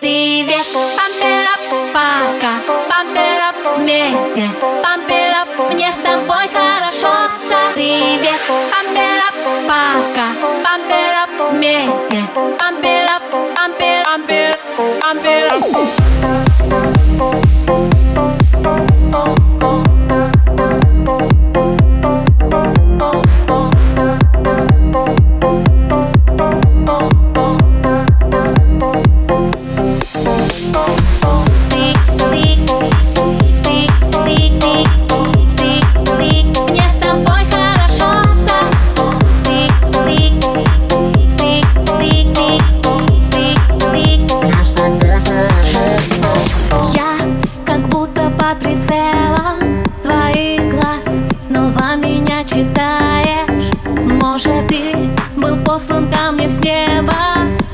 Привет, пампера, пока Пампера вместе. Пампера, мне с тобой хорошо. Привет, пампера, пока Пампера вместе. Пампера, пампера, пампера, пампера послан ко мне с неба.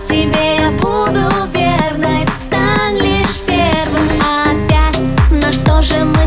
Тебе я буду верной, стань лишь первым. Опять. На что же мы